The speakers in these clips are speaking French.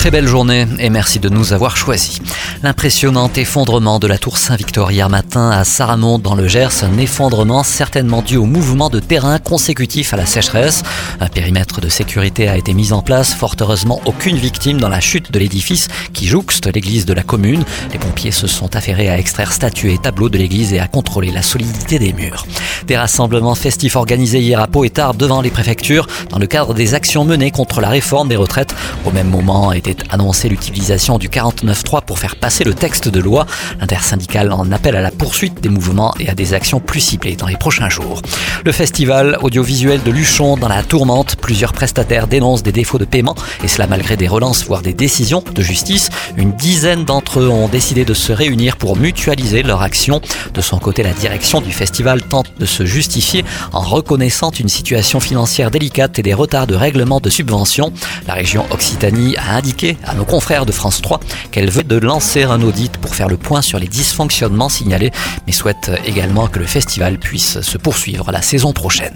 Très belle journée et merci de nous avoir choisis. L'impressionnant effondrement de la tour Saint-Victor hier matin à Saramond dans le Gers, un effondrement certainement dû au mouvement de terrain consécutif à la sécheresse. Un périmètre de sécurité a été mis en place, fort heureusement aucune victime dans la chute de l'édifice qui jouxte l'église de la commune. Les pompiers se sont affairés à extraire statues et tableaux de l'église et à contrôler la solidité des murs. Des rassemblements festifs organisés hier à Pau et Tarbes devant les préfectures dans le cadre des actions menées contre la réforme des retraites. Au même moment était annoncé l'utilisation du 49.3 pour faire passer le texte de loi. L'intersyndicale en appelle à la poursuite des mouvements et à des actions plus ciblées dans les prochains jours. Le festival audiovisuel de Luchon dans la tourmente, plusieurs prestataires dénoncent des défauts de paiement et cela malgré des relances voire des décisions de justice. Une dizaine d'entre eux ont décidé de se réunir pour mutualiser leur action. De son côté, la direction du festival tente de se justifier en reconnaissant une situation financière délicate et des retards de règlement de subventions. La région Occitanie a indiqué à nos confrères de France 3 qu'elle veut de lancer un audit pour faire le point sur les dysfonctionnements signalés, mais souhaite également que le festival puisse se poursuivre la saison prochaine.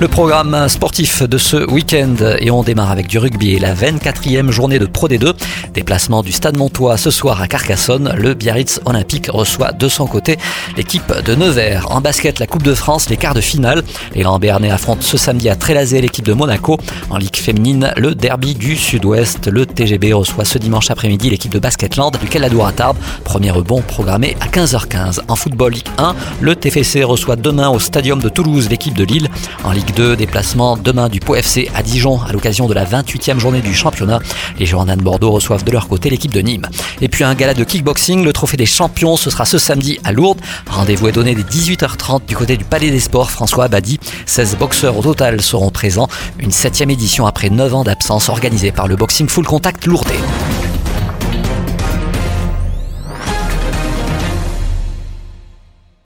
Le programme sportif de ce week-end, et on démarre avec du rugby et la 24e journée de Pro D2. Déplacement du Stade Montois ce soir à Carcassonne. Le Biarritz Olympique reçoit de son côté l'équipe de Nevers. En basket, la Coupe de France, les quarts de finale. Les Lambernais affrontent ce samedi à Trélazé l'équipe de Monaco. En Ligue féminine, le derby du Sud-Ouest. Le TGB reçoit ce dimanche après-midi l'équipe de Basketland du Caladour à Tarbes. Premier rebond programmé à 15h15. En football Ligue 1, le TFC reçoit demain au Stadium de Toulouse l'équipe de Lille. En Ligue 2, déplacement demain du Pau à Dijon à l'occasion de la 28e journée du championnat. Les Girondins de Bordeaux reçoivent de leur côté l'équipe de Nîmes. Et puis un gala de kickboxing, le trophée des champions, ce sera ce samedi à Lourdes. Rendez-vous est donné dès 18h30 du côté du Palais des Sports François Abadi. 16 boxeurs au total seront présents. Une septième édition après 9 ans d'absence organisée par le Boxing Full Contact Lourdes.